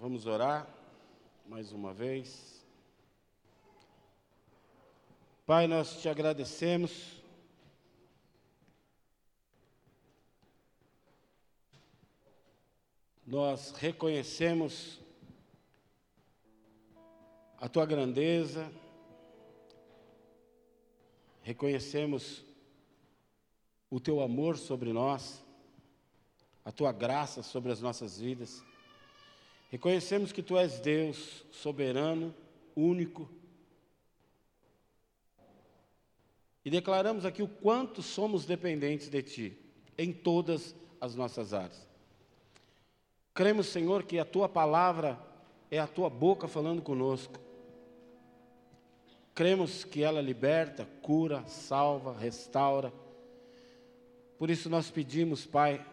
Vamos orar mais uma vez. Pai, nós te agradecemos. Nós reconhecemos a tua grandeza, reconhecemos o teu amor sobre nós, a tua graça sobre as nossas vidas. Reconhecemos que tu és Deus soberano, único. E declaramos aqui o quanto somos dependentes de ti em todas as nossas áreas. Cremos, Senhor, que a tua palavra é a tua boca falando conosco. Cremos que ela liberta, cura, salva, restaura. Por isso nós pedimos, Pai,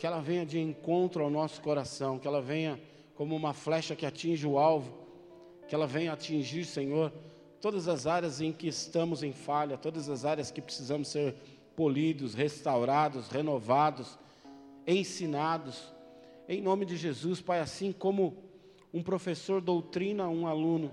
que ela venha de encontro ao nosso coração, que ela venha como uma flecha que atinge o alvo, que ela venha atingir, Senhor, todas as áreas em que estamos em falha, todas as áreas que precisamos ser polidos, restaurados, renovados, ensinados. Em nome de Jesus, Pai, assim como um professor doutrina um aluno,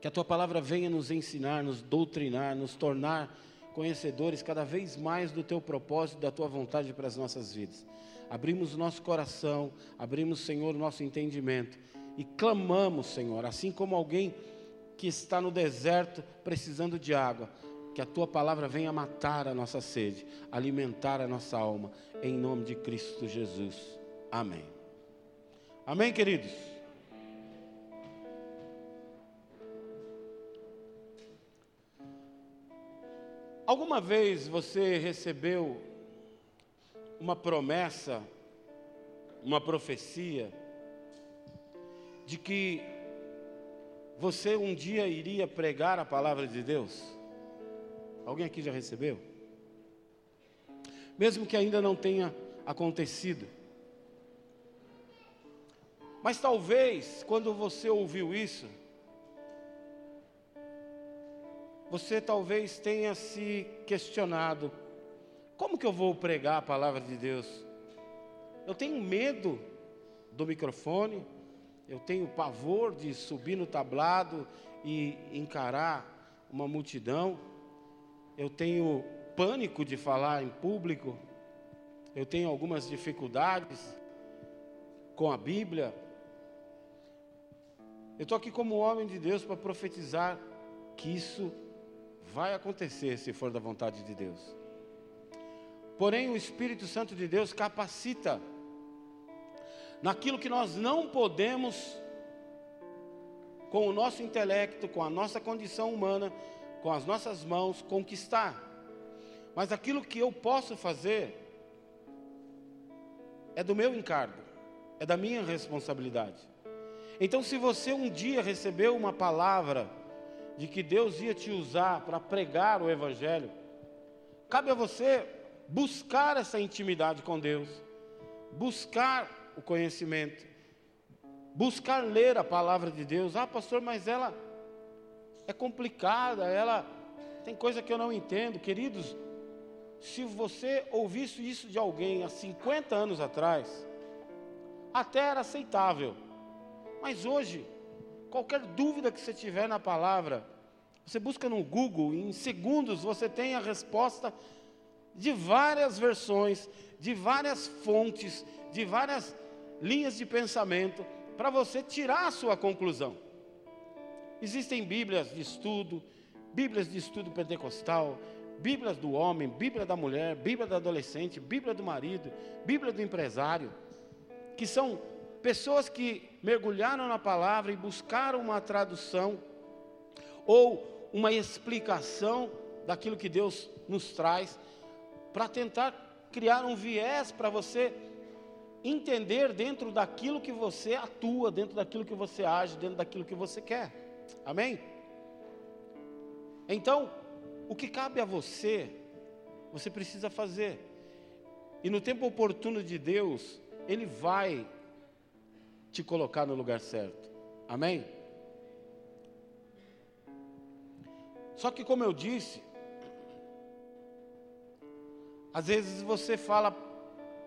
que a tua palavra venha nos ensinar, nos doutrinar, nos tornar conhecedores cada vez mais do teu propósito, da tua vontade para as nossas vidas. Abrimos nosso coração, abrimos, Senhor, nosso entendimento e clamamos, Senhor, assim como alguém que está no deserto precisando de água, que a tua palavra venha matar a nossa sede, alimentar a nossa alma, em nome de Cristo Jesus. Amém. Amém, queridos. Alguma vez você recebeu uma promessa, uma profecia, de que você um dia iria pregar a palavra de Deus? Alguém aqui já recebeu? Mesmo que ainda não tenha acontecido. Mas talvez, quando você ouviu isso, você talvez tenha se questionado: como que eu vou pregar a palavra de Deus? Eu tenho medo do microfone, eu tenho pavor de subir no tablado e encarar uma multidão, eu tenho pânico de falar em público, eu tenho algumas dificuldades com a Bíblia. Eu estou aqui como homem de Deus para profetizar que isso Vai acontecer se for da vontade de Deus. Porém, o Espírito Santo de Deus capacita naquilo que nós não podemos, com o nosso intelecto, com a nossa condição humana, com as nossas mãos, conquistar. Mas aquilo que eu posso fazer é do meu encargo, é da minha responsabilidade. Então, se você um dia recebeu uma palavra, de que Deus ia te usar para pregar o Evangelho, cabe a você buscar essa intimidade com Deus, buscar o conhecimento, buscar ler a palavra de Deus. Ah, pastor, mas ela é complicada, ela tem coisa que eu não entendo. Queridos, se você ouvisse isso de alguém há 50 anos atrás, até era aceitável. Mas hoje, Qualquer dúvida que você tiver na palavra, você busca no Google, em segundos você tem a resposta de várias versões, de várias fontes, de várias linhas de pensamento, para você tirar a sua conclusão. Existem Bíblias de estudo, Bíblias de estudo pentecostal, Bíblias do homem, Bíblia da mulher, Bíblia do adolescente, Bíblia do marido, Bíblia do empresário, que são pessoas que mergulharam na palavra e buscaram uma tradução ou uma explicação daquilo que Deus nos traz, para tentar criar um viés para você entender dentro daquilo que você atua, dentro daquilo que você age, dentro daquilo que você quer. Amém? Então, o que cabe a você, você precisa fazer. E no tempo oportuno de Deus, Ele vai te colocar no lugar certo. Amém? Só que, como eu disse, às vezes você fala,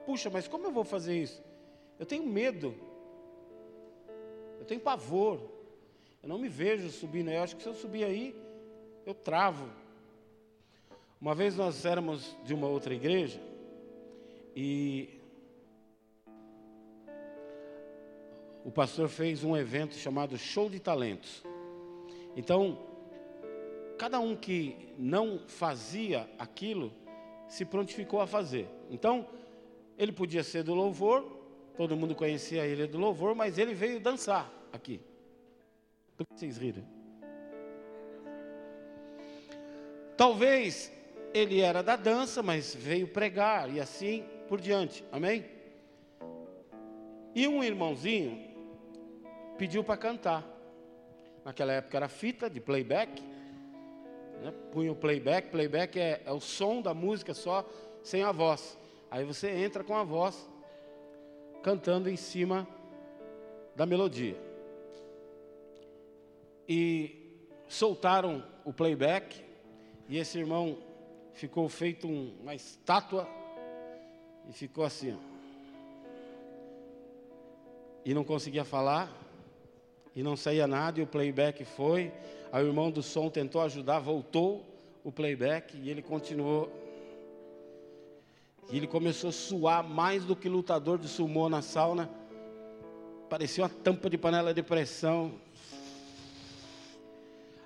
puxa, mas como eu vou fazer isso? Eu tenho medo Eu tenho pavor. Eu não me vejo subindo. Eu acho que se eu subir aí, eu travo. Uma vez nós éramos de uma outra igreja e o pastor fez um evento chamado Show de Talentos. Então, cada um que não fazia aquilo se prontificou a fazer. Então, ele podia ser do louvor, todo mundo conhecia ele do louvor, mas ele veio dançar aqui. Por que vocês riram? Talvez ele era da dança, mas veio pregar e assim por diante. Amém? E um irmãozinho pediu para cantar. Naquela época era fita de playback. Né? Punha o playback. Playback é, é o som da música só, sem a voz. Aí você entra com a voz cantando em cima da melodia. E soltaram o playback e esse irmão ficou feito um, uma estátua e ficou assim. E não conseguia falar, e não saía nada, e o playback foi. Aí o irmão do som tentou ajudar, voltou o playback e ele continuou. E ele começou a suar mais do que lutador de sumô na sauna. Parecia uma tampa de panela de pressão.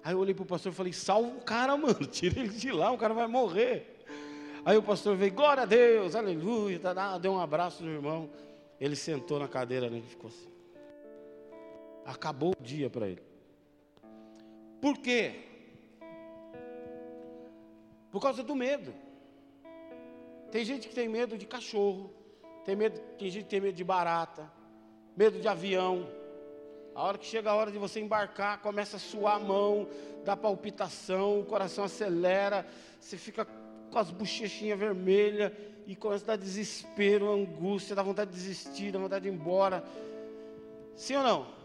Aí eu olhei para o pastor e falei: salva o cara, mano, tira ele de lá, o cara vai morrer. Aí o pastor veio, glória a Deus, aleluia, tá, deu um abraço no irmão. Ele sentou na cadeira, né, e ficou assim. Acabou o dia para ele. Por quê? Por causa do medo. Tem gente que tem medo de cachorro, tem, medo, tem gente que tem medo de barata, medo de avião. A hora que chega a hora de você embarcar, começa a suar a mão, dá palpitação, o coração acelera, você fica com as bochechinhas vermelhas e começa a dar desespero, angústia, dá vontade de desistir, dá vontade de ir embora. Sim ou não?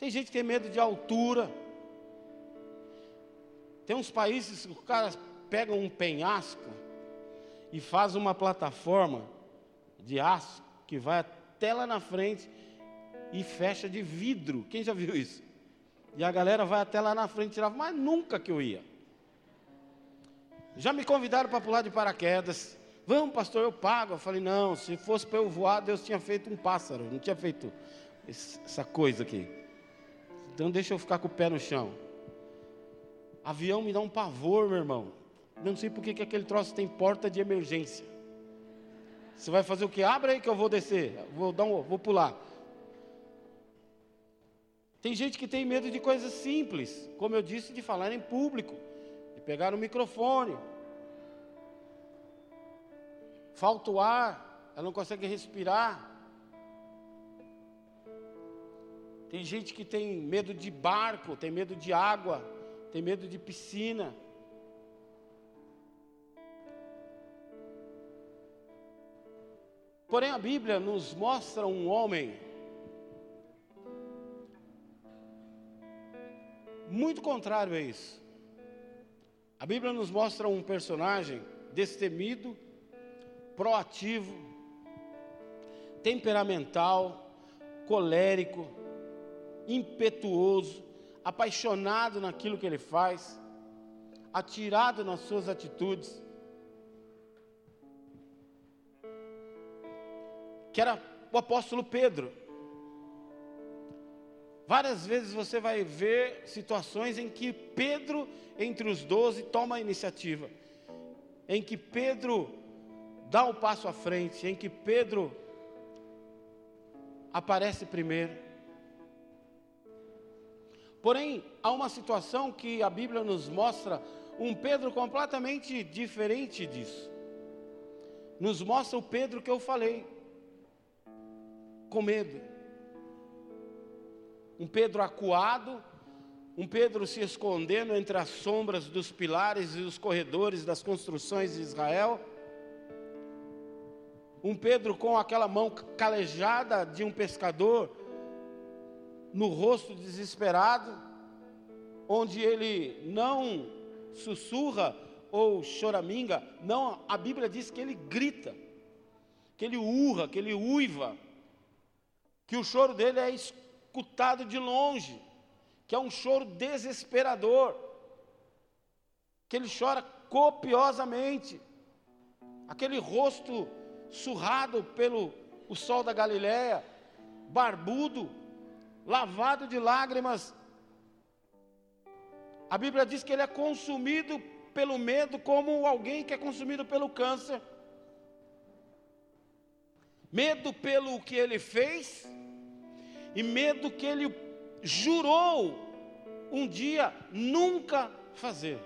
Tem gente que tem medo de altura. Tem uns países que os caras pegam um penhasco e faz uma plataforma de aço que vai até lá na frente e fecha de vidro. Quem já viu isso? E a galera vai até lá na frente tirar, mas nunca que eu ia. Já me convidaram para pular de paraquedas. Vamos, pastor, eu pago. Eu falei, não, se fosse para eu voar, Deus tinha feito um pássaro, não tinha feito essa coisa aqui. Então deixa eu ficar com o pé no chão. Avião me dá um pavor, meu irmão. Não sei por que aquele troço tem porta de emergência. Você vai fazer o que? Abre aí que eu vou descer. Vou, dar um, vou pular. Tem gente que tem medo de coisas simples, como eu disse, de falar em público, de pegar o microfone. Falta o ar, ela não consegue respirar. Tem gente que tem medo de barco, tem medo de água, tem medo de piscina. Porém, a Bíblia nos mostra um homem muito contrário a isso. A Bíblia nos mostra um personagem destemido, proativo, temperamental, colérico, impetuoso, apaixonado naquilo que ele faz, atirado nas suas atitudes, que era o apóstolo Pedro. Várias vezes você vai ver situações em que Pedro, entre os doze, toma a iniciativa, em que Pedro dá o um passo à frente, em que Pedro aparece primeiro. Porém, há uma situação que a Bíblia nos mostra um Pedro completamente diferente disso. Nos mostra o Pedro que eu falei, com medo um Pedro acuado, um Pedro se escondendo entre as sombras dos pilares e os corredores das construções de Israel, um Pedro com aquela mão calejada de um pescador, no rosto desesperado, onde ele não sussurra ou choraminga, não, a Bíblia diz que ele grita, que ele urra, que ele uiva, que o choro dele é escutado de longe, que é um choro desesperador, que ele chora copiosamente, aquele rosto surrado pelo o sol da Galiléia, barbudo, lavado de lágrimas. A Bíblia diz que ele é consumido pelo medo como alguém que é consumido pelo câncer. Medo pelo que ele fez e medo que ele jurou um dia nunca fazer.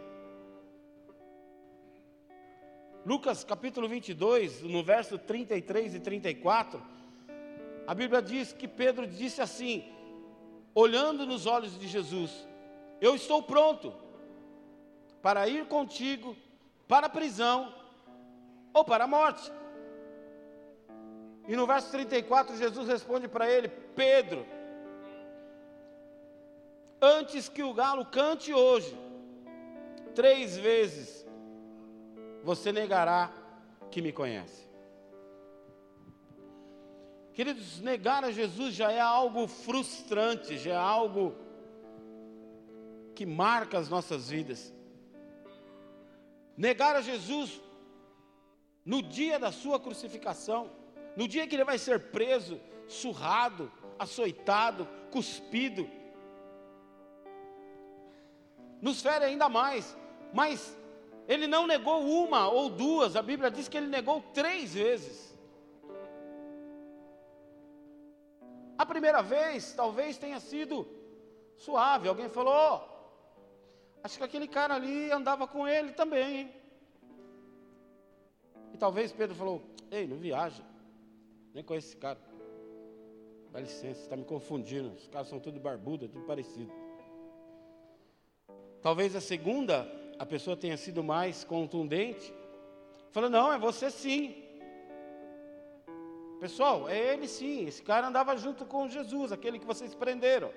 Lucas capítulo 22, no verso 33 e 34, a Bíblia diz que Pedro disse assim: olhando nos olhos de Jesus: Eu estou pronto para ir contigo para a prisão ou para a morte. E no verso 34, Jesus responde para ele: Pedro, antes que o galo cante hoje, três vezes você negará que me conhece. Queridos, negar a Jesus já é algo frustrante, já é algo que marca as nossas vidas. Negar a Jesus no dia da sua crucificação, no dia que ele vai ser preso, surrado, açoitado, cuspido, nos fere ainda mais, mas ele não negou uma ou duas, a Bíblia diz que ele negou três vezes. A primeira vez talvez tenha sido suave. Alguém falou: oh, acho que aquele cara ali andava com ele também. Hein? E talvez Pedro falou: Ei, não viaja. Nem conheço esse cara. Dá licença, está me confundindo. Os caras são tudo barbudo, é tudo parecido. Talvez a segunda, a pessoa tenha sido mais contundente. Falou: Não, é você sim. Pessoal, é ele sim. Esse cara andava junto com Jesus, aquele que vocês prenderam.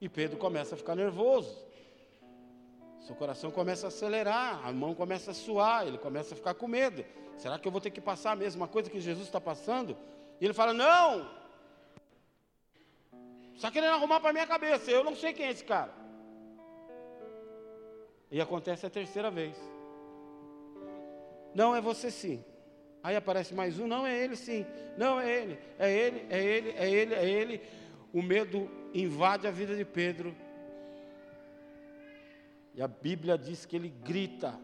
E Pedro começa a ficar nervoso. Seu coração começa a acelerar, a mão começa a suar, ele começa a ficar com medo. Será que eu vou ter que passar a mesma coisa que Jesus está passando? E ele fala: Não, está querendo arrumar para minha cabeça, eu não sei quem é esse cara. E acontece a terceira vez. Não, é você sim. Aí aparece mais um, não é ele sim, não é ele, é ele, é ele, é ele, é ele. O medo invade a vida de Pedro. E a Bíblia diz que ele grita: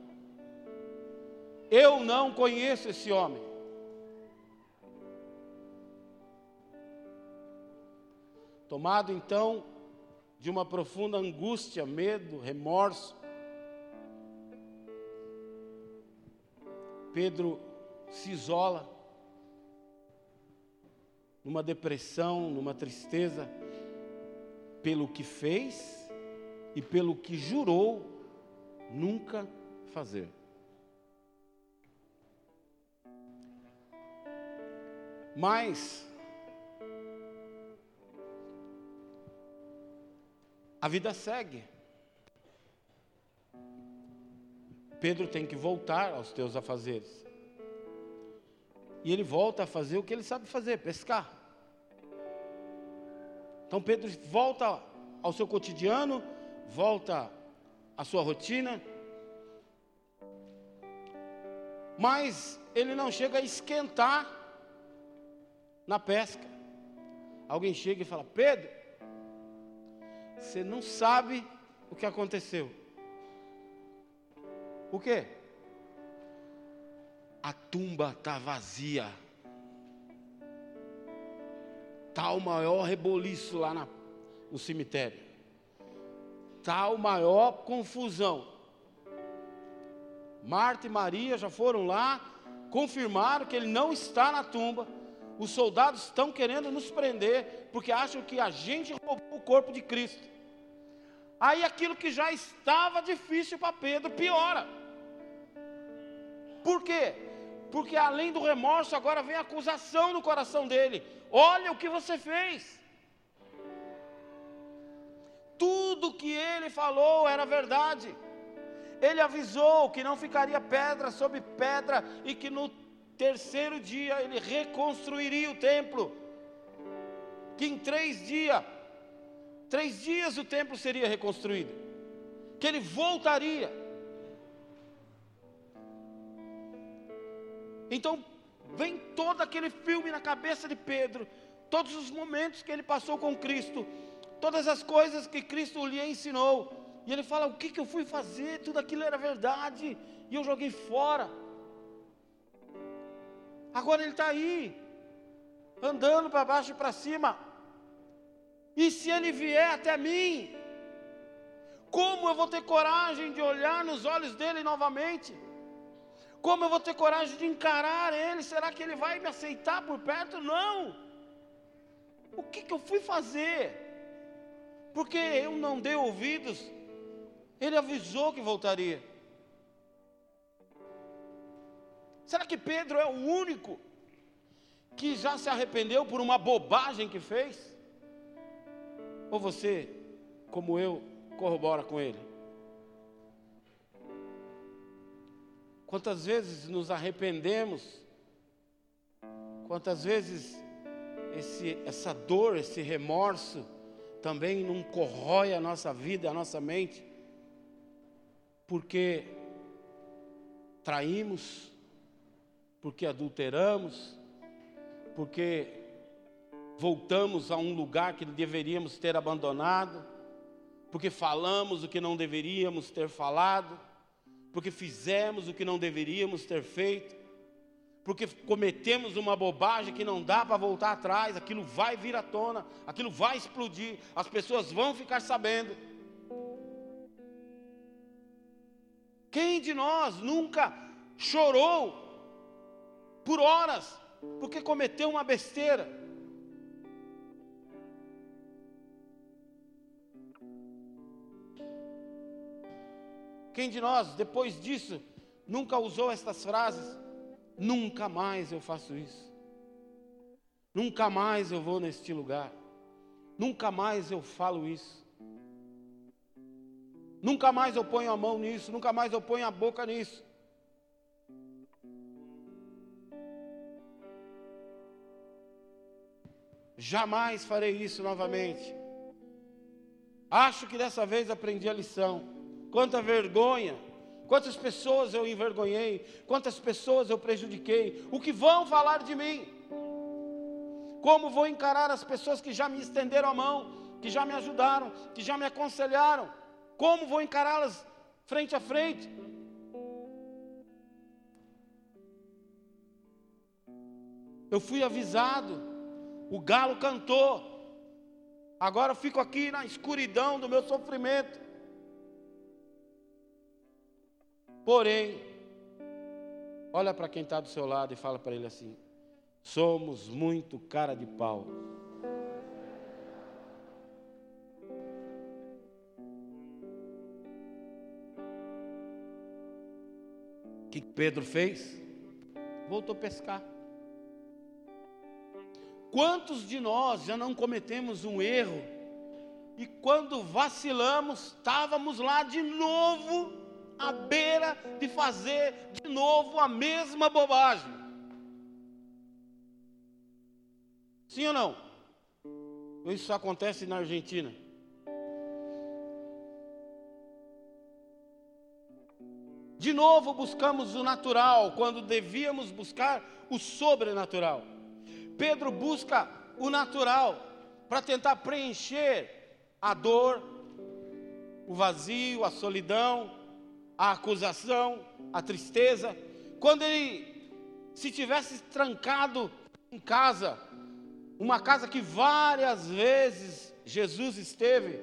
Eu não conheço esse homem. Tomado então de uma profunda angústia, medo, remorso, Pedro se isola, numa depressão, numa tristeza, pelo que fez e pelo que jurou nunca fazer. Mas a vida segue. Pedro tem que voltar aos teus afazeres. E ele volta a fazer o que ele sabe fazer, pescar. Então Pedro volta ao seu cotidiano, volta à sua rotina, mas ele não chega a esquentar na pesca. Alguém chega e fala: Pedro, você não sabe o que aconteceu. O quê? A tumba está vazia. Está o maior reboliço lá na, no cemitério. Está o maior confusão. Marta e Maria já foram lá, confirmaram que ele não está na tumba. Os soldados estão querendo nos prender, porque acham que a gente roubou o corpo de Cristo. Aí aquilo que já estava difícil para Pedro piora. Por quê? Porque além do remorso, agora vem a acusação no coração dele: olha o que você fez. Tudo que ele falou era verdade. Ele avisou que não ficaria pedra sobre pedra e que no terceiro dia ele reconstruiria o templo. que em três dias, três dias o templo seria reconstruído, que ele voltaria. Então vem todo aquele filme na cabeça de Pedro, todos os momentos que ele passou com Cristo, todas as coisas que Cristo lhe ensinou. E ele fala: O que, que eu fui fazer? Tudo aquilo era verdade, e eu joguei fora. Agora ele está aí, andando para baixo e para cima. E se ele vier até mim, como eu vou ter coragem de olhar nos olhos dele novamente? Como eu vou ter coragem de encarar ele? Será que ele vai me aceitar por perto? Não. O que, que eu fui fazer? Porque eu não dei ouvidos. Ele avisou que voltaria. Será que Pedro é o único que já se arrependeu por uma bobagem que fez? Ou você, como eu, corrobora com ele? Quantas vezes nos arrependemos? Quantas vezes esse, essa dor, esse remorso também não corrói a nossa vida, a nossa mente? Porque traímos, porque adulteramos, porque voltamos a um lugar que deveríamos ter abandonado, porque falamos o que não deveríamos ter falado, porque fizemos o que não deveríamos ter feito, porque cometemos uma bobagem que não dá para voltar atrás, aquilo vai vir à tona, aquilo vai explodir, as pessoas vão ficar sabendo. Quem de nós nunca chorou por horas, porque cometeu uma besteira. Quem de nós, depois disso, nunca usou estas frases? Nunca mais eu faço isso. Nunca mais eu vou neste lugar. Nunca mais eu falo isso. Nunca mais eu ponho a mão nisso. Nunca mais eu ponho a boca nisso. Jamais farei isso novamente. Acho que dessa vez aprendi a lição. Quanta vergonha, quantas pessoas eu envergonhei, quantas pessoas eu prejudiquei, o que vão falar de mim? Como vou encarar as pessoas que já me estenderam a mão, que já me ajudaram, que já me aconselharam? Como vou encará-las frente a frente? Eu fui avisado o galo cantou. Agora eu fico aqui na escuridão do meu sofrimento. Porém, olha para quem está do seu lado e fala para ele assim: somos muito cara de pau. O que Pedro fez? Voltou a pescar. Quantos de nós já não cometemos um erro e quando vacilamos, estávamos lá de novo à beira de fazer de novo a mesma bobagem? Sim ou não? Isso acontece na Argentina. De novo buscamos o natural quando devíamos buscar o sobrenatural. Pedro busca o natural para tentar preencher a dor, o vazio, a solidão, a acusação, a tristeza. Quando ele se tivesse trancado em casa, uma casa que várias vezes Jesus esteve,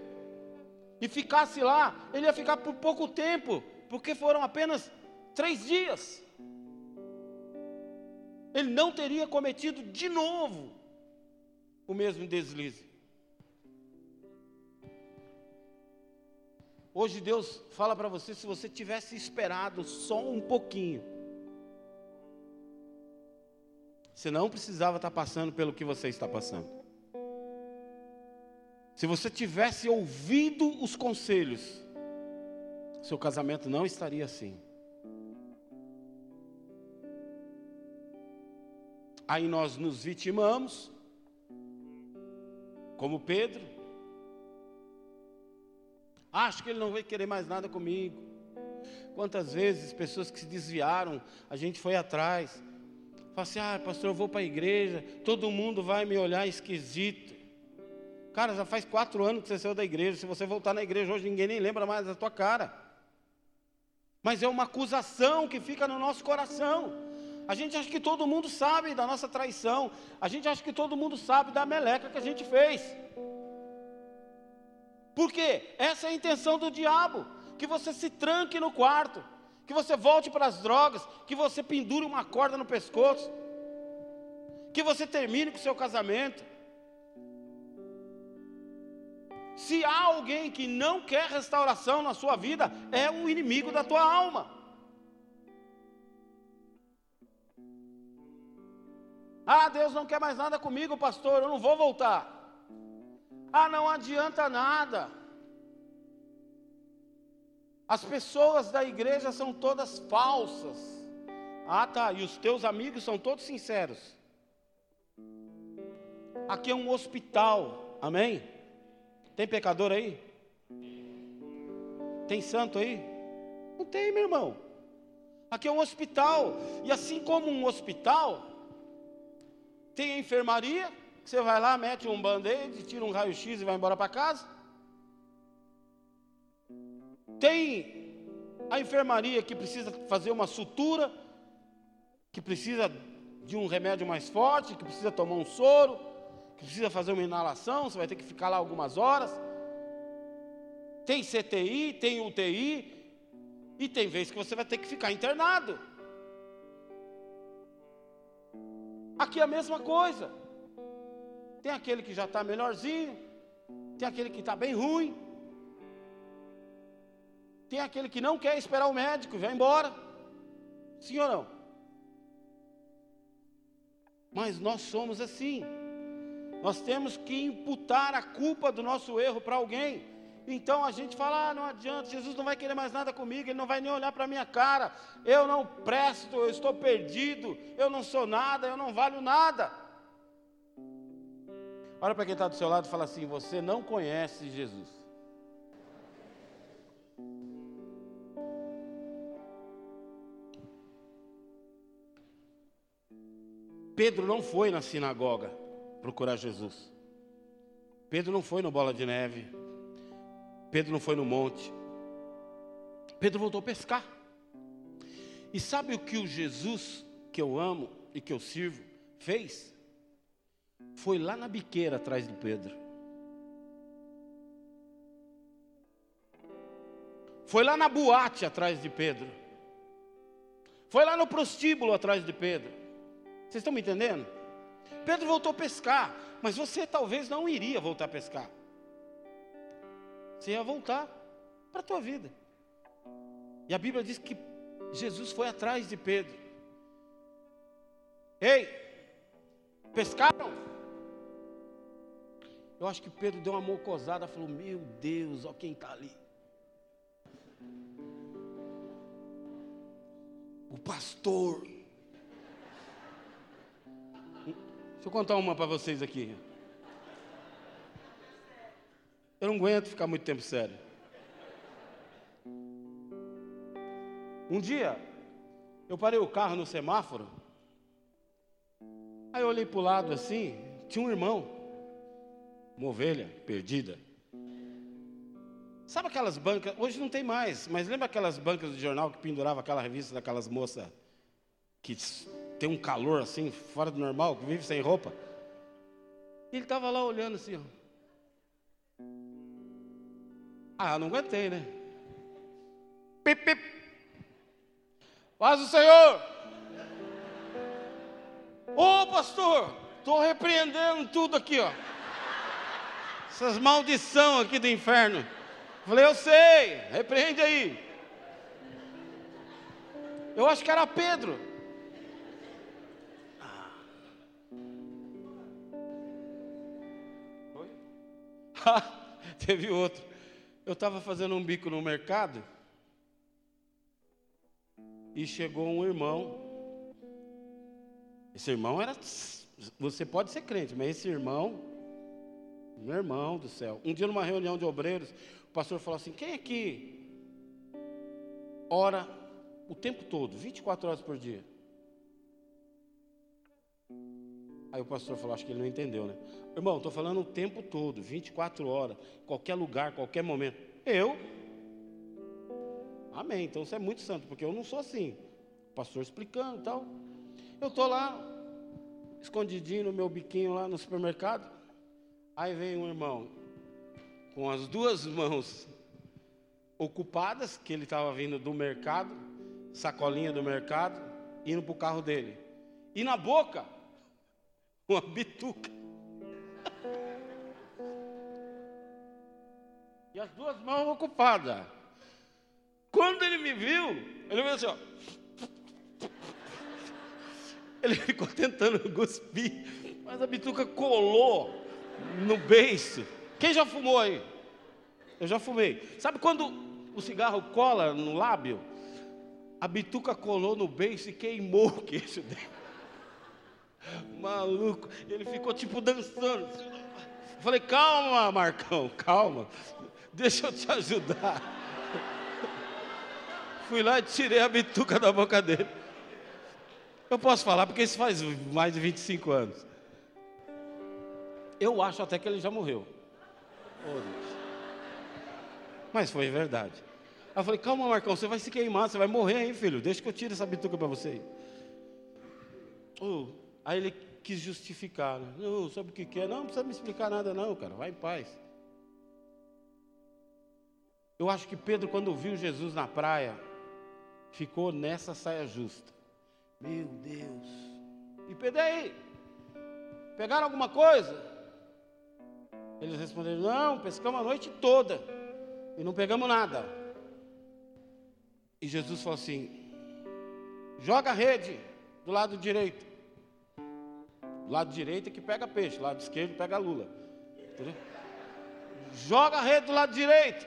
e ficasse lá, ele ia ficar por pouco tempo, porque foram apenas três dias ele não teria cometido de novo o mesmo deslize. Hoje Deus fala para você: se você tivesse esperado só um pouquinho, você não precisava estar passando pelo que você está passando. Se você tivesse ouvido os conselhos, seu casamento não estaria assim. Aí nós nos vitimamos, como Pedro. Acho que ele não vai querer mais nada comigo. Quantas vezes pessoas que se desviaram, a gente foi atrás. Fala assim, ah, pastor, eu vou para a igreja, todo mundo vai me olhar esquisito. Cara, já faz quatro anos que você saiu da igreja. Se você voltar na igreja hoje, ninguém nem lembra mais da tua cara. Mas é uma acusação que fica no nosso coração. A gente acha que todo mundo sabe da nossa traição. A gente acha que todo mundo sabe da meleca que a gente fez. Por quê? Essa é a intenção do diabo. Que você se tranque no quarto. Que você volte para as drogas. Que você pendure uma corda no pescoço. Que você termine com o seu casamento. Se há alguém que não quer restauração na sua vida, é o inimigo da tua alma. Ah, Deus não quer mais nada comigo, pastor, eu não vou voltar. Ah, não adianta nada. As pessoas da igreja são todas falsas. Ah, tá, e os teus amigos são todos sinceros. Aqui é um hospital, amém? Tem pecador aí? Tem santo aí? Não tem, meu irmão. Aqui é um hospital. E assim como um hospital, tem a enfermaria, você vai lá, mete um band-aid, tira um raio-x e vai embora para casa. Tem a enfermaria que precisa fazer uma sutura, que precisa de um remédio mais forte, que precisa tomar um soro, que precisa fazer uma inalação, você vai ter que ficar lá algumas horas. Tem CTI, tem UTI, e tem vezes que você vai ter que ficar internado. Aqui é a mesma coisa. Tem aquele que já está melhorzinho, tem aquele que está bem ruim, tem aquele que não quer esperar o médico, vai embora. Sim ou não? Mas nós somos assim. Nós temos que imputar a culpa do nosso erro para alguém. Então a gente fala: ah, não adianta, Jesus não vai querer mais nada comigo, ele não vai nem olhar para a minha cara. Eu não presto, eu estou perdido, eu não sou nada, eu não valho nada. Olha para quem está do seu lado e fala assim: você não conhece Jesus. Pedro não foi na sinagoga procurar Jesus. Pedro não foi no Bola de Neve. Pedro não foi no monte. Pedro voltou a pescar. E sabe o que o Jesus que eu amo e que eu sirvo fez? Foi lá na biqueira atrás de Pedro. Foi lá na boate atrás de Pedro. Foi lá no prostíbulo atrás de Pedro. Vocês estão me entendendo? Pedro voltou a pescar, mas você talvez não iria voltar a pescar. Você ia voltar para a tua vida. E a Bíblia diz que Jesus foi atrás de Pedro. Ei, pescaram? Eu acho que Pedro deu uma mocosada, falou: Meu Deus, ó quem está ali. O pastor. Deixa eu contar uma para vocês aqui. Eu não aguento ficar muito tempo sério. Um dia, eu parei o carro no semáforo. Aí eu olhei para o lado assim, tinha um irmão, uma ovelha perdida. Sabe aquelas bancas, hoje não tem mais, mas lembra aquelas bancas de jornal que pendurava aquela revista daquelas moças que tem um calor assim, fora do normal, que vive sem roupa? Ele estava lá olhando assim, ó. Ah, não aguentei, né? Pip, pip. Paz o Senhor. Ô pastor, estou repreendendo tudo aqui, ó. Essas maldição aqui do inferno. Falei, eu sei, repreende aí. Eu acho que era Pedro. Ah. Teve outro. Eu estava fazendo um bico no mercado e chegou um irmão. Esse irmão era. Você pode ser crente, mas esse irmão Meu irmão do céu. Um dia numa reunião de obreiros, o pastor falou assim: quem aqui ora o tempo todo, 24 horas por dia? Aí o pastor falou, acho que ele não entendeu, né? Irmão, estou falando o tempo todo, 24 horas, qualquer lugar, qualquer momento. Eu? Amém. Então você é muito santo, porque eu não sou assim. O pastor explicando e tal. Eu estou lá, escondidinho no meu biquinho lá no supermercado. Aí vem um irmão com as duas mãos ocupadas, que ele estava vindo do mercado, sacolinha do mercado, indo para o carro dele. E na boca, uma bituca. E as duas mãos ocupadas. Quando ele me viu, ele veio assim, ó. Ele ficou tentando cuspir, mas a bituca colou no beiço. Quem já fumou aí? Eu já fumei. Sabe quando o cigarro cola no lábio? A bituca colou no beiço e queimou o queixo dele. Maluco, ele ficou tipo dançando. Eu falei, calma, Marcão, calma. Deixa eu te ajudar. Fui lá e tirei a bituca da boca dele. Eu posso falar porque isso faz mais de 25 anos. Eu acho até que ele já morreu. Oh, Mas foi verdade. Aí eu falei, calma, Marcão, você vai se queimar, você vai morrer, hein, filho? Deixa que eu tire essa bituca para você. Oh, aí ele quis justificar. Né? Não, sabe o que quer? É? Não, não precisa me explicar nada, não, cara. Vai em paz. Eu acho que Pedro, quando viu Jesus na praia, ficou nessa saia justa. Meu Deus. E Pedro aí? Pegaram alguma coisa? Eles responderam: Não, pescamos a noite toda e não pegamos nada. E Jesus falou assim: Joga a rede do lado direito. Do lado direito é que pega peixe, do lado esquerdo pega lula. Entendeu? Joga a rede do lado direito.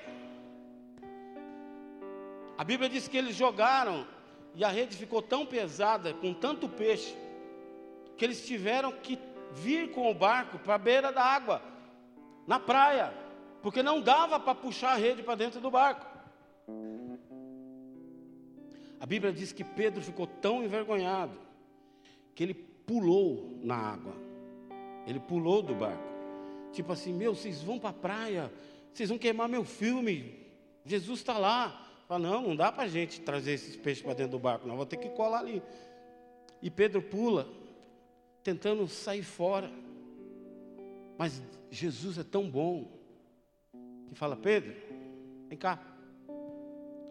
A Bíblia diz que eles jogaram e a rede ficou tão pesada, com tanto peixe, que eles tiveram que vir com o barco para a beira da água na praia, porque não dava para puxar a rede para dentro do barco. A Bíblia diz que Pedro ficou tão envergonhado que ele pulou na água. Ele pulou do barco. Tipo assim, meu, vocês vão para a praia, vocês vão queimar meu filme. Jesus está lá. Fala, não, não dá para a gente trazer esses peixes para dentro do barco, não, vou ter que colar ali. E Pedro pula, tentando sair fora. Mas Jesus é tão bom que fala: Pedro, vem cá.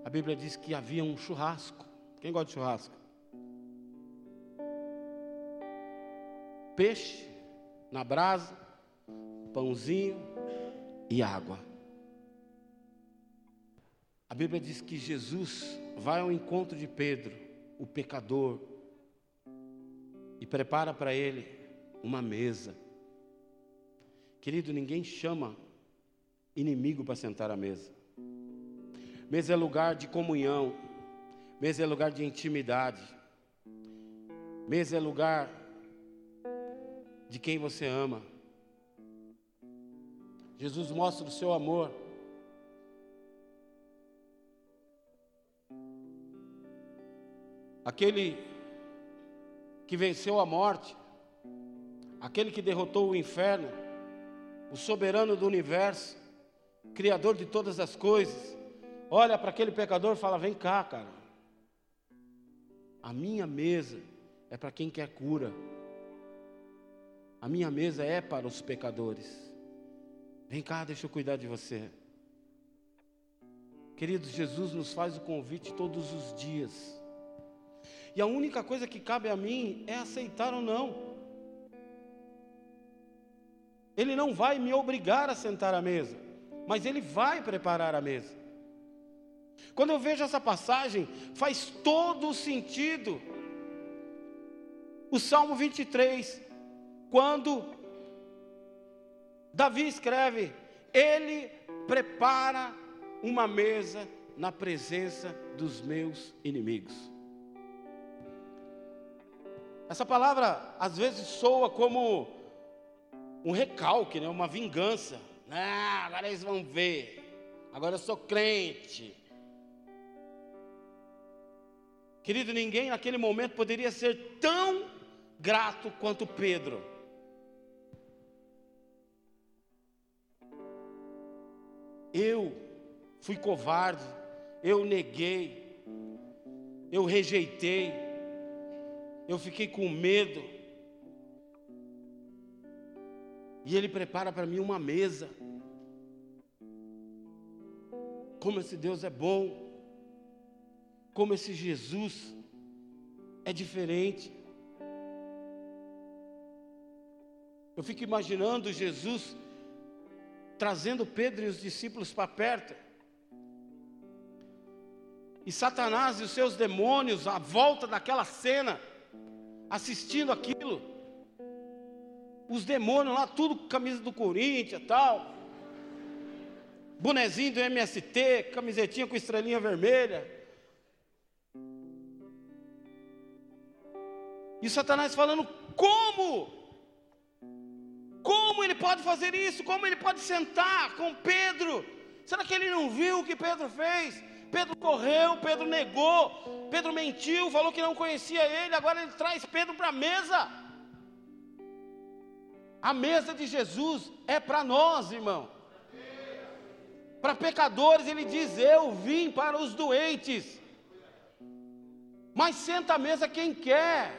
A Bíblia diz que havia um churrasco. Quem gosta de churrasco? Peixe na brasa, pãozinho e água. A Bíblia diz que Jesus vai ao encontro de Pedro, o pecador, e prepara para ele uma mesa. Querido, ninguém chama inimigo para sentar à mesa. Mesa é lugar de comunhão. Mesa é lugar de intimidade. Mesa é lugar de quem você ama. Jesus mostra o seu amor. Aquele que venceu a morte, aquele que derrotou o inferno, o soberano do universo, criador de todas as coisas, olha para aquele pecador e fala: Vem cá, cara. A minha mesa é para quem quer cura. A minha mesa é para os pecadores. Vem cá, deixa eu cuidar de você. Queridos, Jesus nos faz o convite todos os dias. E a única coisa que cabe a mim é aceitar ou não. Ele não vai me obrigar a sentar à mesa, mas ele vai preparar a mesa. Quando eu vejo essa passagem, faz todo o sentido. O Salmo 23, quando Davi escreve: Ele prepara uma mesa na presença dos meus inimigos. Essa palavra às vezes soa como um recalque, né? uma vingança. Ah, agora eles vão ver. Agora eu sou crente. Querido, ninguém naquele momento poderia ser tão grato quanto Pedro. Eu fui covarde, eu neguei, eu rejeitei, eu fiquei com medo. E ele prepara para mim uma mesa. Como esse Deus é bom, como esse Jesus é diferente. Eu fico imaginando Jesus trazendo Pedro e os discípulos para perto. E Satanás e os seus demônios à volta daquela cena, assistindo aquilo. Os demônios lá, tudo com camisa do Corinthians tal. Bonezinho do MST, camisetinha com estrelinha vermelha. E Satanás falando: como? Como ele pode fazer isso? Como ele pode sentar com Pedro? Será que ele não viu o que Pedro fez? Pedro correu, Pedro negou, Pedro mentiu, falou que não conhecia ele, agora ele traz Pedro para a mesa. A mesa de Jesus é para nós, irmão. Para pecadores, ele diz: Eu vim para os doentes. Mas senta à mesa quem quer.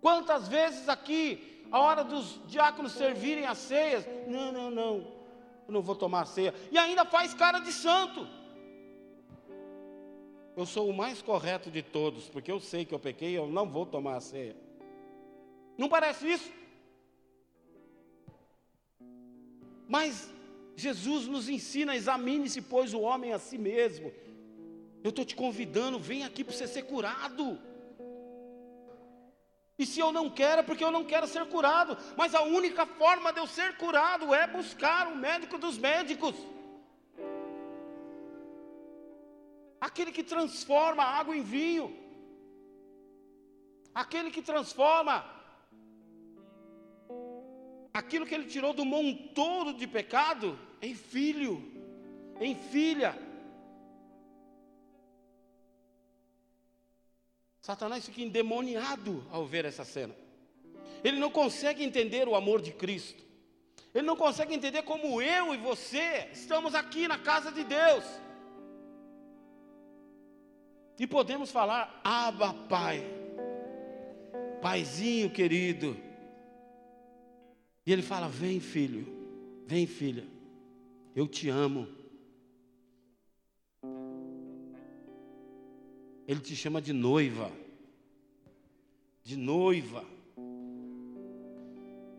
Quantas vezes aqui, a hora dos diáconos servirem as ceias, não, não, não, eu não vou tomar ceia, e ainda faz cara de santo. Eu sou o mais correto de todos, porque eu sei que eu pequei, eu não vou tomar a ceia. Não parece isso? Mas Jesus nos ensina, examine-se, pois, o homem a si mesmo. Eu estou te convidando, vem aqui para você ser curado. E se eu não quero, é porque eu não quero ser curado. Mas a única forma de eu ser curado é buscar o médico dos médicos. Aquele que transforma água em vinho. Aquele que transforma aquilo que ele tirou do montouro de pecado em filho, em filha. Satanás fica endemoniado ao ver essa cena. Ele não consegue entender o amor de Cristo. Ele não consegue entender como eu e você estamos aqui na casa de Deus. E podemos falar, Abba Pai, Paizinho querido. E ele fala: Vem, filho, vem, filha, eu te amo. Ele te chama de noiva. De noiva.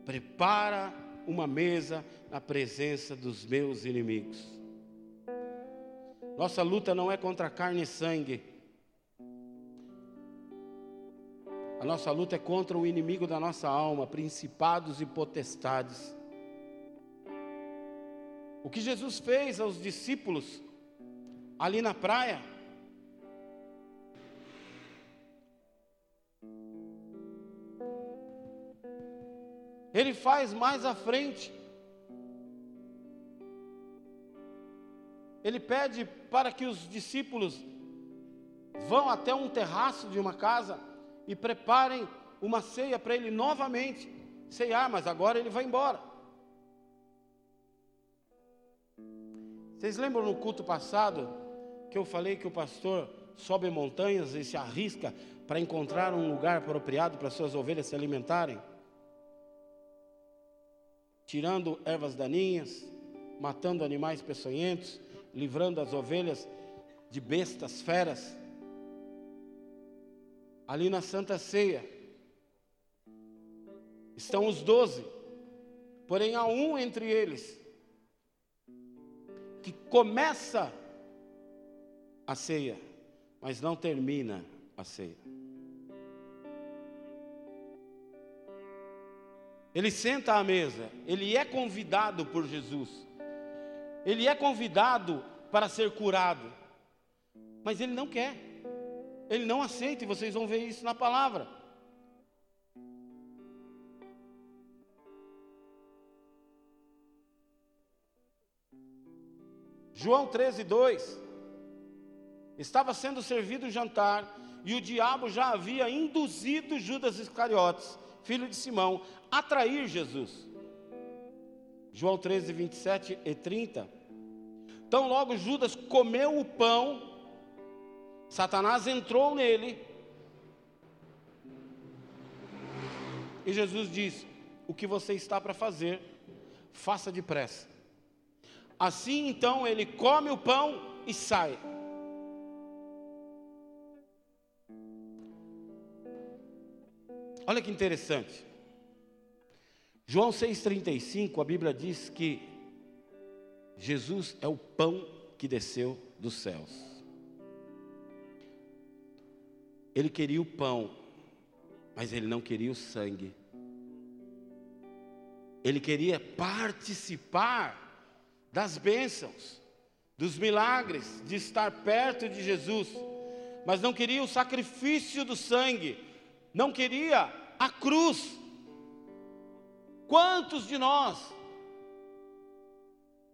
Prepara uma mesa na presença dos meus inimigos. Nossa luta não é contra carne e sangue. A nossa luta é contra o inimigo da nossa alma, principados e potestades. O que Jesus fez aos discípulos ali na praia, Ele faz mais à frente. Ele pede para que os discípulos vão até um terraço de uma casa e preparem uma ceia para ele novamente ceiar, mas agora ele vai embora. Vocês lembram no culto passado que eu falei que o pastor sobe montanhas e se arrisca para encontrar um lugar apropriado para suas ovelhas se alimentarem? tirando ervas daninhas, matando animais peçonhentos, livrando as ovelhas de bestas feras. Ali na Santa Ceia estão os doze, porém há um entre eles que começa a ceia, mas não termina a ceia. Ele senta à mesa, ele é convidado por Jesus, ele é convidado para ser curado, mas ele não quer, ele não aceita, e vocês vão ver isso na palavra. João 13, 2. Estava sendo servido o jantar, e o diabo já havia induzido Judas Iscariotes, filho de Simão, a trair Jesus. João 13, 27 e 30. Então, logo Judas comeu o pão Satanás entrou nele, e Jesus disse: O que você está para fazer, faça depressa. Assim então ele come o pão e sai. Olha que interessante. João 6,35, a Bíblia diz que Jesus é o pão que desceu dos céus. Ele queria o pão, mas ele não queria o sangue. Ele queria participar das bênçãos, dos milagres, de estar perto de Jesus, mas não queria o sacrifício do sangue não queria a cruz. Quantos de nós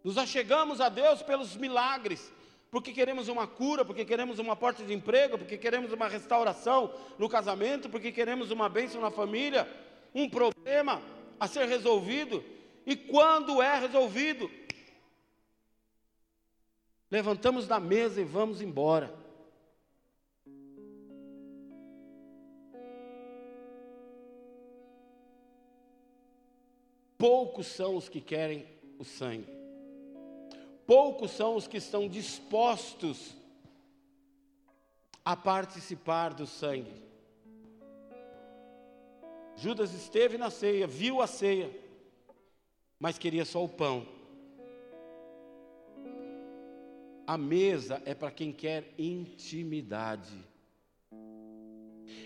nos achegamos a Deus pelos milagres, porque queremos uma cura, porque queremos uma porta de emprego, porque queremos uma restauração no casamento, porque queremos uma bênção na família, um problema a ser resolvido, e quando é resolvido, levantamos da mesa e vamos embora. Poucos são os que querem o sangue. Poucos são os que estão dispostos a participar do sangue. Judas esteve na ceia, viu a ceia, mas queria só o pão. A mesa é para quem quer intimidade.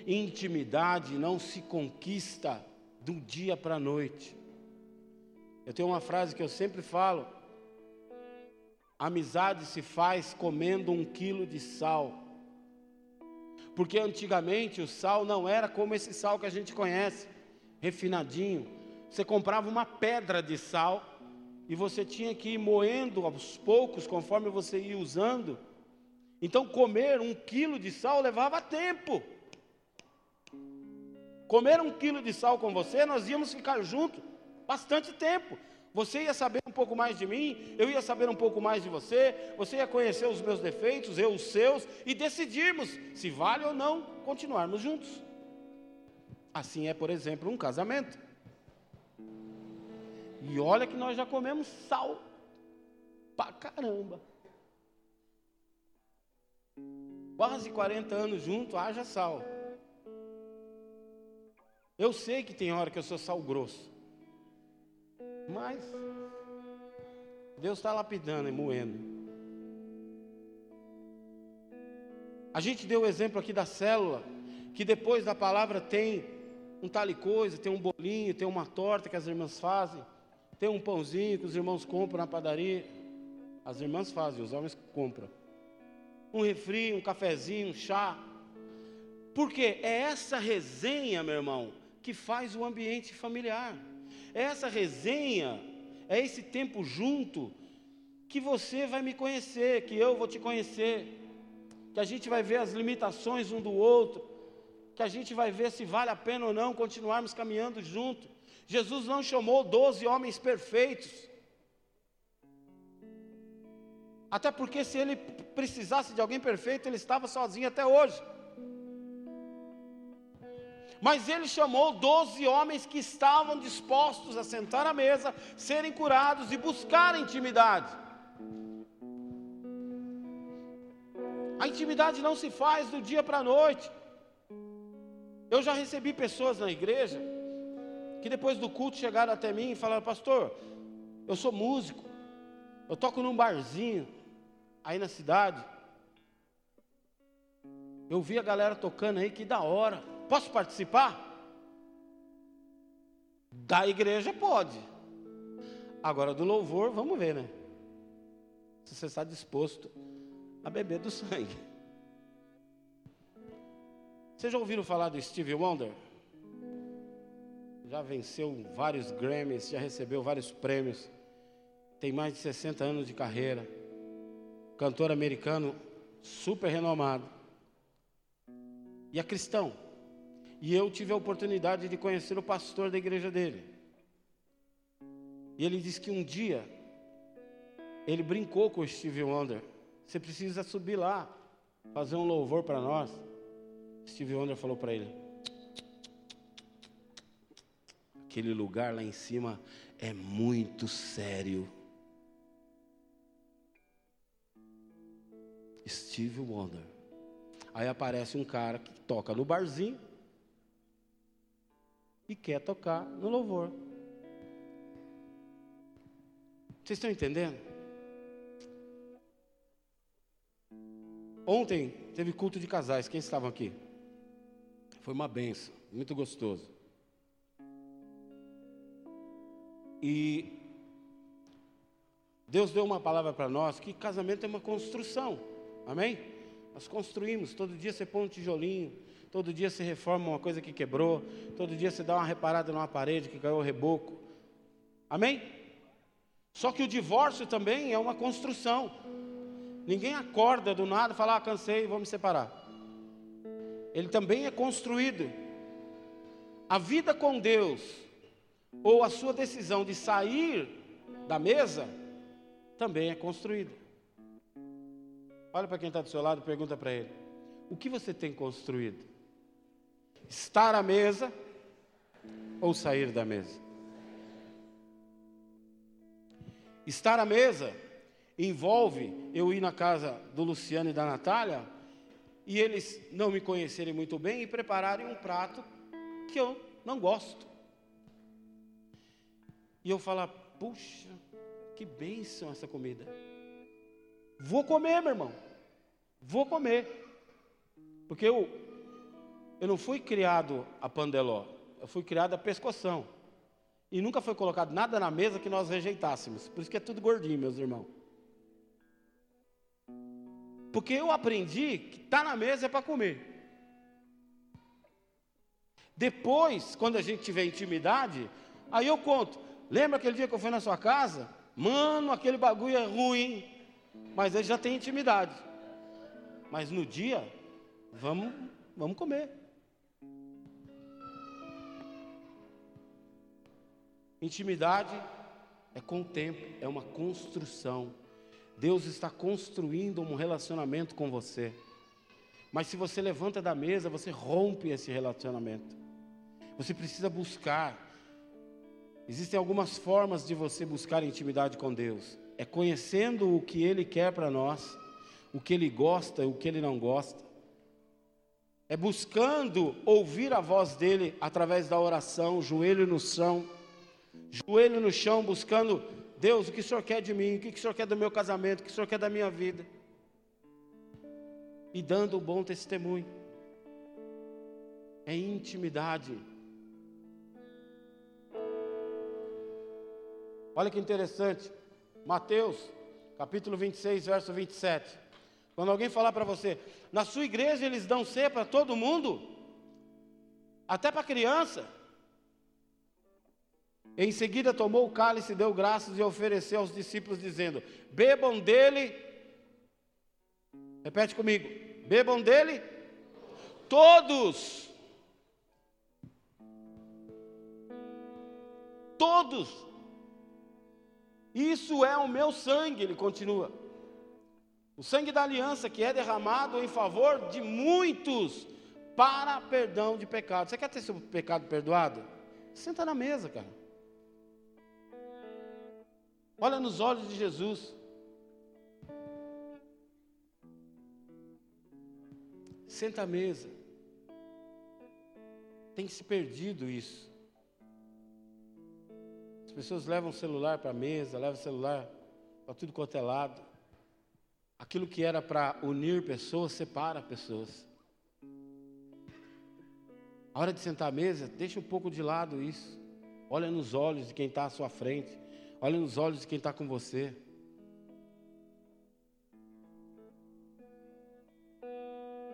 Intimidade não se conquista do dia para a noite. Eu tenho uma frase que eu sempre falo: amizade se faz comendo um quilo de sal. Porque antigamente o sal não era como esse sal que a gente conhece, refinadinho. Você comprava uma pedra de sal e você tinha que ir moendo aos poucos, conforme você ia usando. Então, comer um quilo de sal levava tempo. Comer um quilo de sal com você, nós íamos ficar juntos bastante tempo. Você ia saber um pouco mais de mim, eu ia saber um pouco mais de você, você ia conhecer os meus defeitos, eu os seus, e decidirmos se vale ou não continuarmos juntos. Assim é, por exemplo, um casamento. E olha que nós já comemos sal pra caramba. Quase 40 anos juntos, haja sal. Eu sei que tem hora que eu sou sal grosso. Mas Deus está lapidando e moendo. A gente deu o exemplo aqui da célula, que depois da palavra tem um tal e coisa, tem um bolinho, tem uma torta que as irmãs fazem, tem um pãozinho que os irmãos compram na padaria. As irmãs fazem, os homens compram. Um refri, um cafezinho, um chá. Porque é essa resenha, meu irmão, que faz o ambiente familiar. É essa resenha, é esse tempo junto, que você vai me conhecer, que eu vou te conhecer, que a gente vai ver as limitações um do outro, que a gente vai ver se vale a pena ou não continuarmos caminhando junto. Jesus não chamou doze homens perfeitos, até porque se ele precisasse de alguém perfeito, ele estava sozinho até hoje. Mas ele chamou doze homens que estavam dispostos a sentar à mesa, serem curados e buscar intimidade. A intimidade não se faz do dia para a noite. Eu já recebi pessoas na igreja que depois do culto chegaram até mim e falaram: Pastor, eu sou músico, eu toco num barzinho aí na cidade. Eu vi a galera tocando aí, que da hora. Posso participar? Da igreja pode. Agora do louvor, vamos ver, né? Se você está disposto a beber do sangue. Vocês já ouviram falar do Steve Wonder? Já venceu vários Grammys, já recebeu vários prêmios. Tem mais de 60 anos de carreira. cantor americano super renomado. E é cristão. E eu tive a oportunidade de conhecer o pastor da igreja dele. E ele disse que um dia ele brincou com o Steve Wonder. Você precisa subir lá, fazer um louvor para nós. Steve Wonder falou para ele: Aquele lugar lá em cima é muito sério. Steve Wonder. Aí aparece um cara que toca no barzinho e quer tocar no louvor. Vocês estão entendendo? Ontem teve culto de casais. Quem estavam aqui? Foi uma benção, muito gostoso. E Deus deu uma palavra para nós que casamento é uma construção. Amém? Nós construímos, todo dia você põe um tijolinho, todo dia você reforma uma coisa que quebrou, todo dia você dá uma reparada numa parede que caiu o reboco. Amém? Só que o divórcio também é uma construção. Ninguém acorda do nada e fala, ah, cansei, vou me separar. Ele também é construído. A vida com Deus, ou a sua decisão de sair da mesa, também é construída. Olha para quem está do seu lado e pergunta para ele: O que você tem construído? Estar à mesa ou sair da mesa? Estar à mesa envolve eu ir na casa do Luciano e da Natália e eles não me conhecerem muito bem e prepararem um prato que eu não gosto. E eu falar, puxa, que bênção essa comida. Vou comer, meu irmão. Vou comer. Porque eu, eu não fui criado a pandeló, eu fui criado a pescoção. E nunca foi colocado nada na mesa que nós rejeitássemos. Por isso que é tudo gordinho, meus irmãos. Porque eu aprendi que está na mesa é para comer. Depois, quando a gente tiver intimidade, aí eu conto. Lembra aquele dia que eu fui na sua casa? Mano, aquele bagulho é ruim. Mas ele já tem intimidade. Mas no dia, vamos, vamos comer. Intimidade é com o tempo, é uma construção. Deus está construindo um relacionamento com você. Mas se você levanta da mesa, você rompe esse relacionamento. Você precisa buscar. Existem algumas formas de você buscar intimidade com Deus. É conhecendo o que Ele quer para nós, o que Ele gosta e o que Ele não gosta. É buscando ouvir a voz dEle através da oração, joelho no chão joelho no chão, buscando Deus, o que o Senhor quer de mim, o que o Senhor quer do meu casamento, o que o Senhor quer da minha vida. E dando um bom testemunho. É intimidade. Olha que interessante. Mateus, capítulo 26, verso 27. Quando alguém falar para você, na sua igreja eles dão ceia para todo mundo, até para criança. Em seguida tomou o cálice, deu graças e ofereceu aos discípulos, dizendo: Bebam dele. Repete comigo: Bebam dele todos. Todos. Isso é o meu sangue, ele continua. O sangue da aliança que é derramado em favor de muitos para perdão de pecados. Você quer ter seu pecado perdoado? Senta na mesa, cara. Olha nos olhos de Jesus. Senta à mesa. Tem se perdido isso. As pessoas levam o celular para a mesa, levam o celular para tudo quanto é lado. Aquilo que era para unir pessoas, separa pessoas. A hora de sentar à mesa, deixa um pouco de lado isso. Olha nos olhos de quem está à sua frente. Olha nos olhos de quem está com você.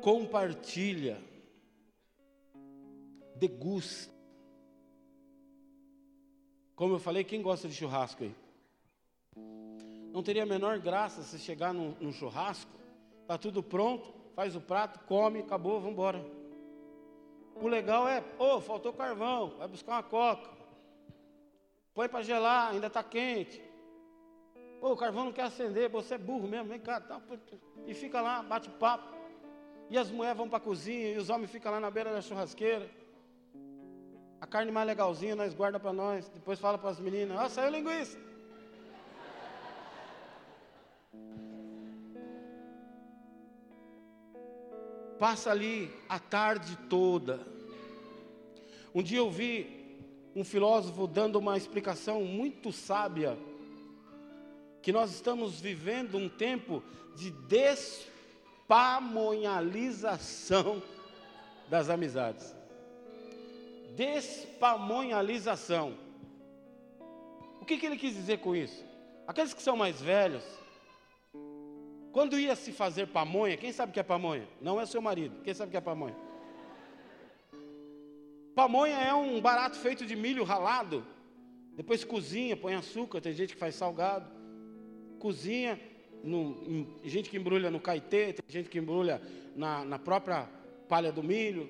Compartilha. Degusta. Como eu falei, quem gosta de churrasco aí? Não teria a menor graça se chegar num, num churrasco, está tudo pronto, faz o prato, come, acabou, vamos embora. O legal é, ô, oh, faltou carvão, vai buscar uma coca. Põe para gelar, ainda está quente. Pô, o carvão não quer acender, você é burro mesmo, vem cá. Tá, e fica lá, bate papo. E as mulheres vão para a cozinha e os homens ficam lá na beira da churrasqueira. A carne mais legalzinha nós guarda para nós. Depois fala para as meninas, oh, saiu linguiça. Passa ali a tarde toda. Um dia eu vi um filósofo dando uma explicação muito sábia que nós estamos vivendo um tempo de despamonhalização das amizades. Despamonhalização. O que, que ele quis dizer com isso? Aqueles que são mais velhos, quando ia se fazer pamonha, quem sabe o que é pamonha? Não é seu marido, quem sabe o que é pamonha? Pamonha é um barato feito de milho ralado, depois cozinha, põe açúcar, tem gente que faz salgado cozinha, no, em, gente que embrulha no caetê, tem gente que embrulha na, na própria palha do milho.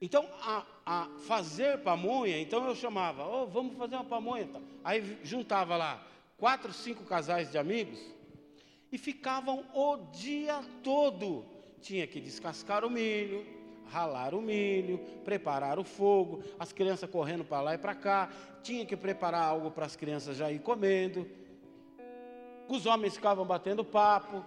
Então, a, a fazer pamonha, então eu chamava, oh, vamos fazer uma pamonha. Aí juntava lá quatro, cinco casais de amigos e ficavam o dia todo. Tinha que descascar o milho, ralar o milho, preparar o fogo, as crianças correndo para lá e para cá, tinha que preparar algo para as crianças já ir comendo. Os homens ficavam batendo papo,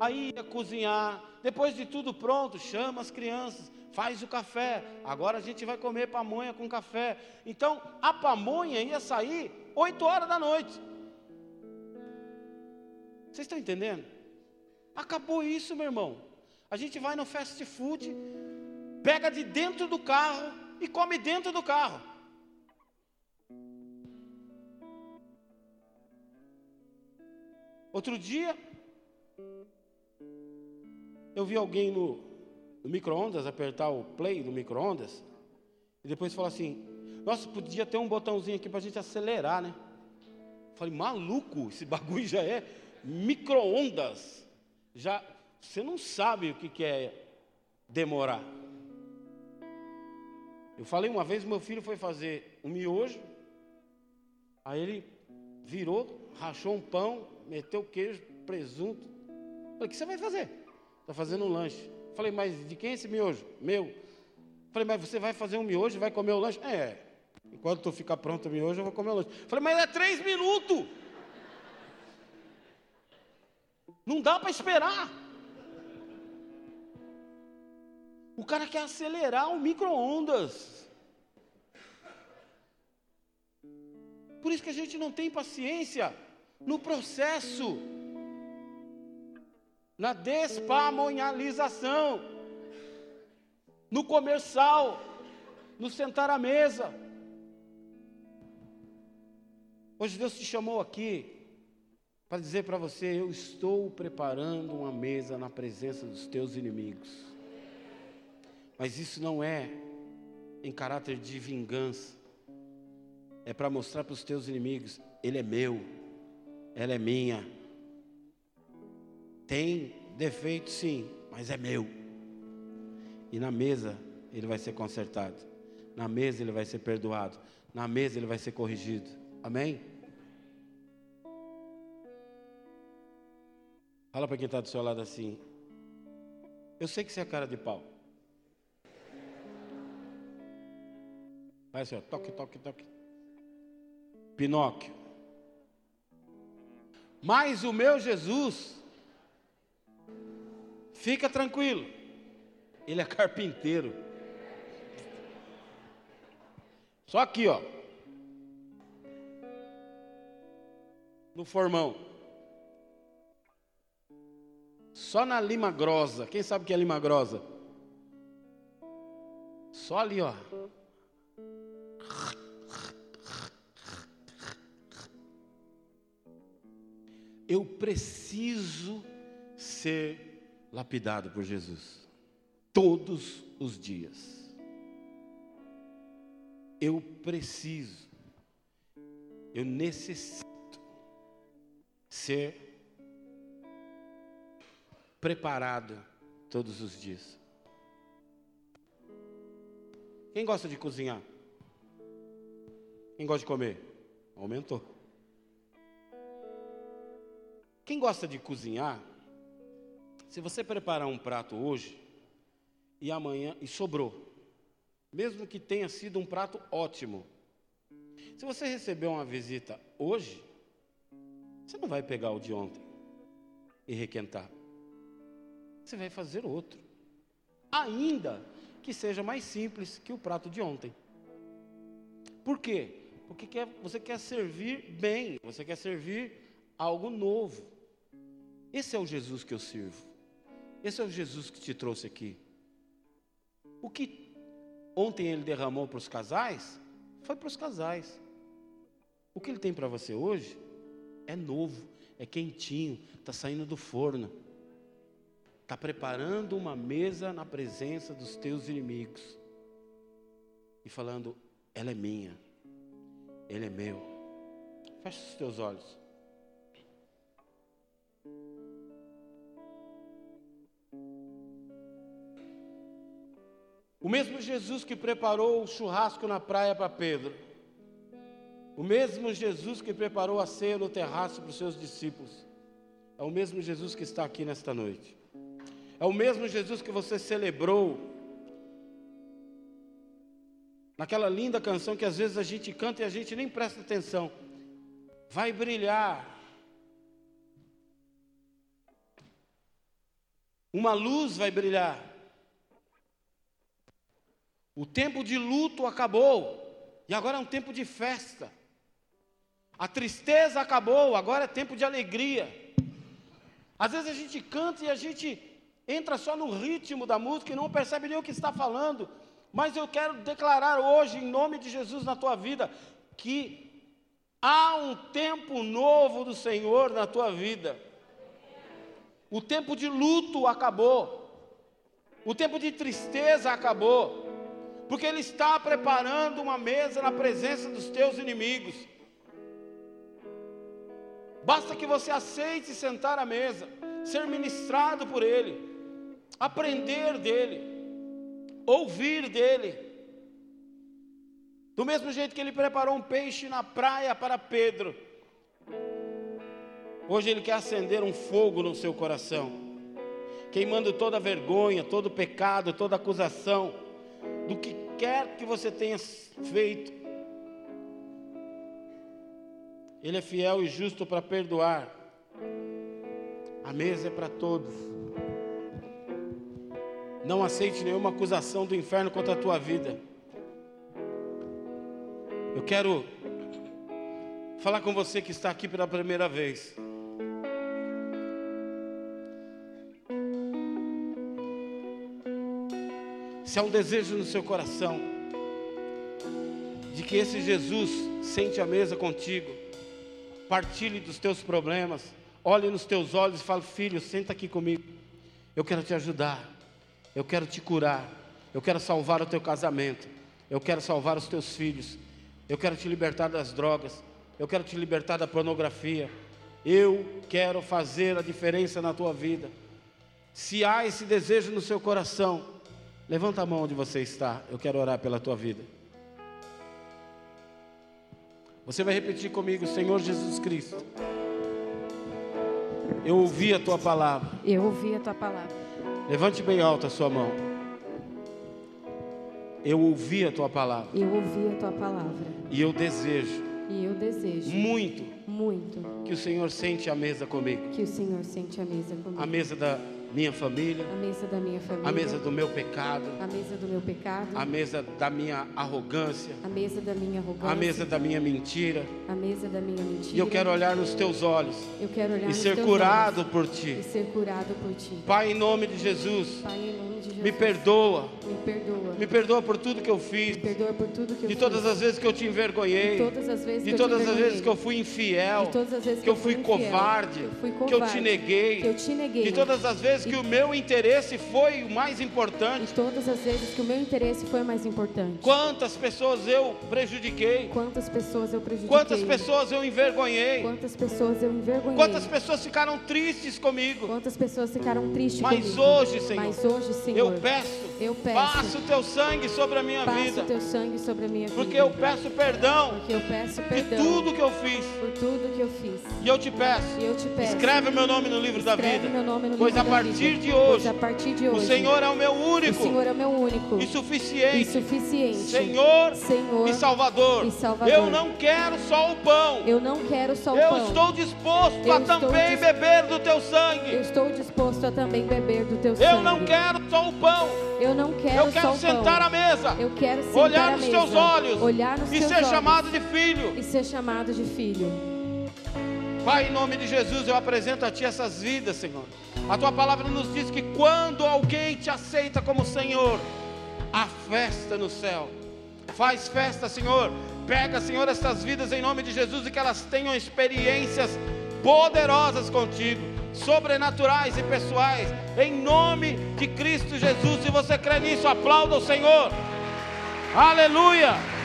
aí ia cozinhar, depois de tudo pronto, chama as crianças, faz o café. Agora a gente vai comer pamonha com café. Então, a pamonha ia sair 8 horas da noite. Vocês estão entendendo? Acabou isso, meu irmão. A gente vai no fast food, pega de dentro do carro e come dentro do carro. Outro dia, eu vi alguém no, no micro-ondas apertar o play do micro-ondas e depois falar assim: Nossa, podia ter um botãozinho aqui para a gente acelerar, né? Falei, maluco, esse bagulho já é micro-ondas. Já, você não sabe o que, que é demorar. Eu falei uma vez, meu filho foi fazer um miojo, aí ele virou, rachou um pão, meteu queijo, presunto. Falei, o que você vai fazer? Está fazendo um lanche. Falei, mas de quem é esse miojo? Meu. Falei, mas você vai fazer um miojo e vai comer o lanche? É. Enquanto tu ficar pronto o miojo, eu vou comer o lanche. Falei, mas é três minutos. Não dá para esperar. O cara quer acelerar o micro-ondas. Por isso que a gente não tem paciência no processo, na despamonhalização, no comercial, no sentar à mesa. Hoje Deus te chamou aqui para dizer para você: Eu estou preparando uma mesa na presença dos teus inimigos. Mas isso não é em caráter de vingança. É para mostrar para os teus inimigos: Ele é meu, ela é minha. Tem defeito sim, mas é meu. E na mesa ele vai ser consertado. Na mesa ele vai ser perdoado. Na mesa ele vai ser corrigido. Amém? Fala para quem está do seu lado assim. Eu sei que você é cara de pau. Vai assim, ó, toque, toque, toque. Pinóquio. Mas o meu Jesus, fica tranquilo, ele é carpinteiro. Só aqui, ó. No formão. Só na lima grossa. Quem sabe o que é lima grossa? Só ali, ó. Eu preciso ser lapidado por Jesus. Todos os dias. Eu preciso. Eu necessito ser preparado todos os dias. Quem gosta de cozinhar? Quem gosta de comer? Aumentou. Quem gosta de cozinhar, se você preparar um prato hoje e amanhã e sobrou, mesmo que tenha sido um prato ótimo, se você receber uma visita hoje, você não vai pegar o de ontem e requentar. Você vai fazer outro. Ainda que seja mais simples que o prato de ontem. Por quê? Porque quer, você quer servir bem, você quer servir algo novo. Esse é o Jesus que eu sirvo. Esse é o Jesus que te trouxe aqui. O que ontem ele derramou para os casais, foi para os casais. O que ele tem para você hoje é novo, é quentinho, está saindo do forno. Está preparando uma mesa na presença dos teus inimigos. E falando, ela é minha, ele é meu. Feche os teus olhos. O mesmo Jesus que preparou o churrasco na praia para Pedro, o mesmo Jesus que preparou a ceia no terraço para os seus discípulos, é o mesmo Jesus que está aqui nesta noite. É o mesmo Jesus que você celebrou naquela linda canção que às vezes a gente canta e a gente nem presta atenção. Vai brilhar. Uma luz vai brilhar. O tempo de luto acabou e agora é um tempo de festa. A tristeza acabou, agora é tempo de alegria. Às vezes a gente canta e a gente entra só no ritmo da música e não percebe nem o que está falando. Mas eu quero declarar hoje, em nome de Jesus na tua vida, que há um tempo novo do Senhor na tua vida. O tempo de luto acabou. O tempo de tristeza acabou porque Ele está preparando uma mesa na presença dos teus inimigos. Basta que você aceite sentar à mesa, ser ministrado por Ele, aprender dEle, ouvir dEle. Do mesmo jeito que Ele preparou um peixe na praia para Pedro, hoje Ele quer acender um fogo no seu coração, queimando toda vergonha, todo pecado, toda acusação do que quer que você tenha feito. Ele é fiel e justo para perdoar. A mesa é para todos. Não aceite nenhuma acusação do inferno contra a tua vida. Eu quero falar com você que está aqui pela primeira vez. Se há um desejo no seu coração de que esse Jesus sente a mesa contigo, partilhe dos teus problemas, olhe nos teus olhos e fale: Filho, senta aqui comigo. Eu quero te ajudar, eu quero te curar, eu quero salvar o teu casamento, eu quero salvar os teus filhos, eu quero te libertar das drogas, eu quero te libertar da pornografia. Eu quero fazer a diferença na tua vida. Se há esse desejo no seu coração, Levanta a mão onde você está, eu quero orar pela tua vida. Você vai repetir comigo, Senhor Jesus Cristo. Eu ouvi a tua palavra. Eu ouvi a tua palavra. Levante bem alto a sua mão. Eu ouvi a tua palavra. Eu ouvi a tua palavra. E eu desejo. E eu desejo. Muito. Muito. Que o Senhor sente a mesa comigo. Que o Senhor sente a mesa comigo. A mesa da minha família, a mesa da minha família, a mesa do meu pecado, a mesa do meu pecado, a mesa da minha arrogância, a mesa da minha arrogância, a mesa da minha mentira, a mesa da minha mentira. E eu quero olhar nos teus olhos, eu quero olhar e ser curado por ti, e ser curado por ti. Pai, em nome de Jesus, Pai, em nome de Jesus, me perdoa, me perdoa, Me perdoa por tudo que eu fiz. Me perdoa por tudo que eu De fiz. todas as vezes que eu te envergonhei. De todas as vezes De que eu te todas as vezes que eu fui infiel. De todas as vezes Que eu fui covarde. Que eu te neguei. Que eu te neguei. De todas as vezes que o meu interesse foi o mais importante. De todas as vezes que o meu interesse foi mais importante. Quantas pessoas eu prejudiquei. Quantas pessoas eu prejudiquei. Quantas pessoas eu envergonhei. Quantas pessoas eu envergonhei. Quantas pessoas ficaram tristes comigo. Quantas pessoas ficaram tristes Mas comigo. hoje, Senhor, Mas hoje, Senhor, Eu peço. eu peço, Passa o teu sangue sobre a minha passa vida. o teu sangue sobre a minha Porque vida. eu peço perdão Porque eu peço de perdão tudo que eu fiz. por tudo que eu fiz. E eu te peço. E eu te peço. Escreve o meu nome no livro da vida. meu nome no Pois livro a da partir vida. de Pois hoje, a partir de O hoje, Senhor é o meu o único Senhor é o meu único e suficiente e suficiente Senhor, Senhor e Salvador. e Salvador. Eu não quero só o pão. Eu não quero só o Eu pão. estou disposto Eu a estou também dis- beber do teu Eu sangue. estou disposto a também beber do teu sangue. Eu não quero só o pão. Eu não quero Eu só quero o sentar à mesa. Eu quero sentar Olhar nos mesa, teus olhos. olhar nos E ser olhos chamado de filho. e ser chamado de filho. Pai, em nome de Jesus, eu apresento a Ti essas vidas, Senhor. A Tua palavra nos diz que quando alguém te aceita como Senhor, há festa no céu. Faz festa, Senhor. Pega, Senhor, essas vidas em nome de Jesus e que elas tenham experiências poderosas contigo, sobrenaturais e pessoais, em nome de Cristo Jesus. Se você crê nisso, aplauda o Senhor. Aleluia.